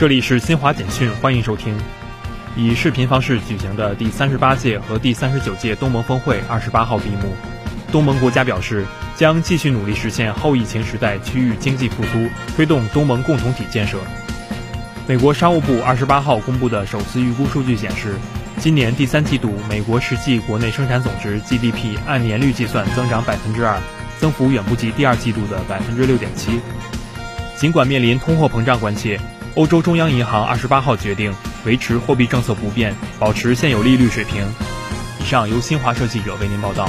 这里是新华简讯，欢迎收听。以视频方式举行的第三十八届和第三十九届东盟峰会二十八号闭幕。东盟国家表示，将继续努力实现后疫情时代区域经济复苏，推动东盟共同体建设。美国商务部二十八号公布的首次预估数据显示，今年第三季度美国实际国内生产总值 GDP 按年率计算增长百分之二，增幅远不及第二季度的百分之六点七。尽管面临通货膨胀关切。欧洲中央银行二十八号决定维持货币政策不变，保持现有利率水平。以上由新华社记者为您报道。